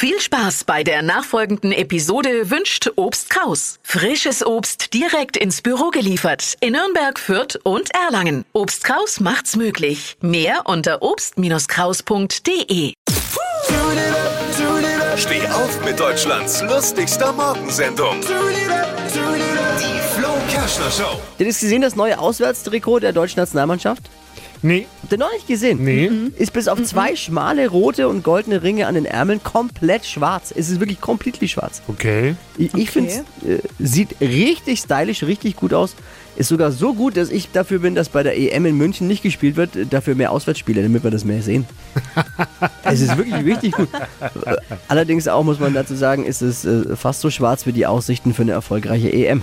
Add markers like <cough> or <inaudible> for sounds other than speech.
Viel Spaß bei der nachfolgenden Episode wünscht Obst Kraus. Frisches Obst direkt ins Büro geliefert in Nürnberg, Fürth und Erlangen. Obst Kraus macht's möglich. Mehr unter obst-kraus.de. Steh auf mit Deutschlands lustigster Morgensendung. Die Flo Kerschner Show. Habt ihr das gesehen, das neue Auswärtstrikot der deutschen Nationalmannschaft? Nee, Habt ihr noch nicht gesehen? nee. Ist bis auf zwei schmale rote und goldene Ringe an den Ärmeln komplett schwarz. Es ist wirklich komplett schwarz. Okay. Ich, ich finde, äh, sieht richtig stylisch, richtig gut aus. Ist sogar so gut, dass ich dafür bin, dass bei der EM in München nicht gespielt wird, äh, dafür mehr Auswärtsspiele, damit wir das mehr sehen. <laughs> es ist wirklich richtig gut. Allerdings auch, muss man dazu sagen, ist es äh, fast so schwarz wie die Aussichten für eine erfolgreiche EM.